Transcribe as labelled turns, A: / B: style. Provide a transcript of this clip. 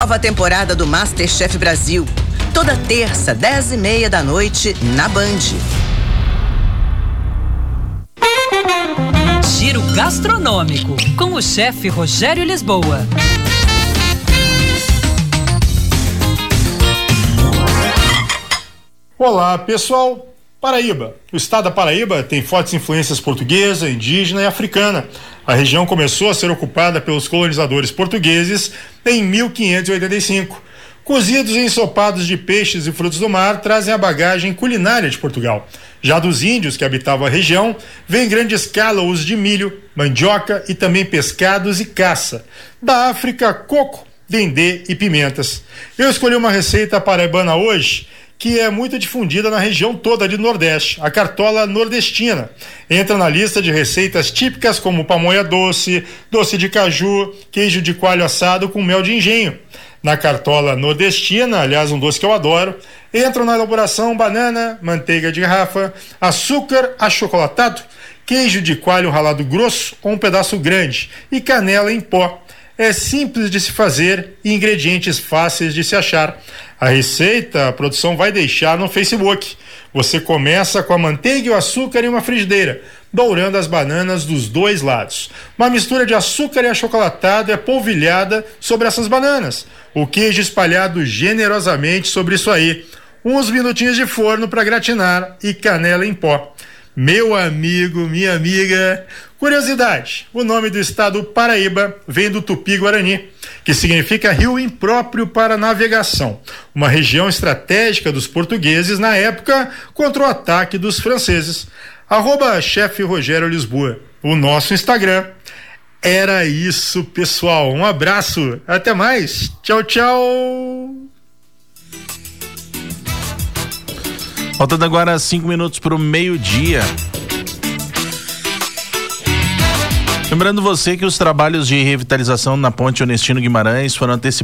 A: Nova temporada do Masterchef Brasil. Toda terça, dez e meia da noite, na Band.
B: Giro gastronômico com o chefe Rogério Lisboa.
C: Olá, pessoal. Paraíba. O estado da Paraíba tem fortes influências portuguesa, indígena e africana. A região começou a ser ocupada pelos colonizadores portugueses em 1585. Cozidos e ensopados de peixes e frutos do mar trazem a bagagem culinária de Portugal. Já dos índios que habitavam a região, vem em grande escala o uso de milho, mandioca e também pescados e caça. Da África, coco, dendê e pimentas. Eu escolhi uma receita paraibana hoje que é muito difundida na região toda de Nordeste, a cartola nordestina. Entra na lista de receitas típicas como pamonha doce, doce de caju, queijo de coalho assado com mel de engenho. Na cartola nordestina, aliás, um doce que eu adoro, entram na elaboração banana, manteiga de garrafa, açúcar achocolatado, queijo de coalho ralado grosso ou um pedaço grande e canela em pó é simples de se fazer e ingredientes fáceis de se achar. A receita a produção vai deixar no Facebook. Você começa com a manteiga e o açúcar em uma frigideira, dourando as bananas dos dois lados. Uma mistura de açúcar e achocolatado é polvilhada sobre essas bananas. O queijo espalhado generosamente sobre isso aí. Uns minutinhos de forno para gratinar e canela em pó. Meu amigo, minha amiga, curiosidade: o nome do estado Paraíba vem do tupi-guarani, que significa rio impróprio para navegação, uma região estratégica dos portugueses na época contra o ataque dos franceses. Arroba chefe Rogério Lisboa, o nosso Instagram. Era isso, pessoal. Um abraço, até mais. Tchau, tchau.
D: Faltando agora cinco minutos para o meio-dia. Lembrando você que os trabalhos de revitalização na Ponte Onestino Guimarães foram antecipados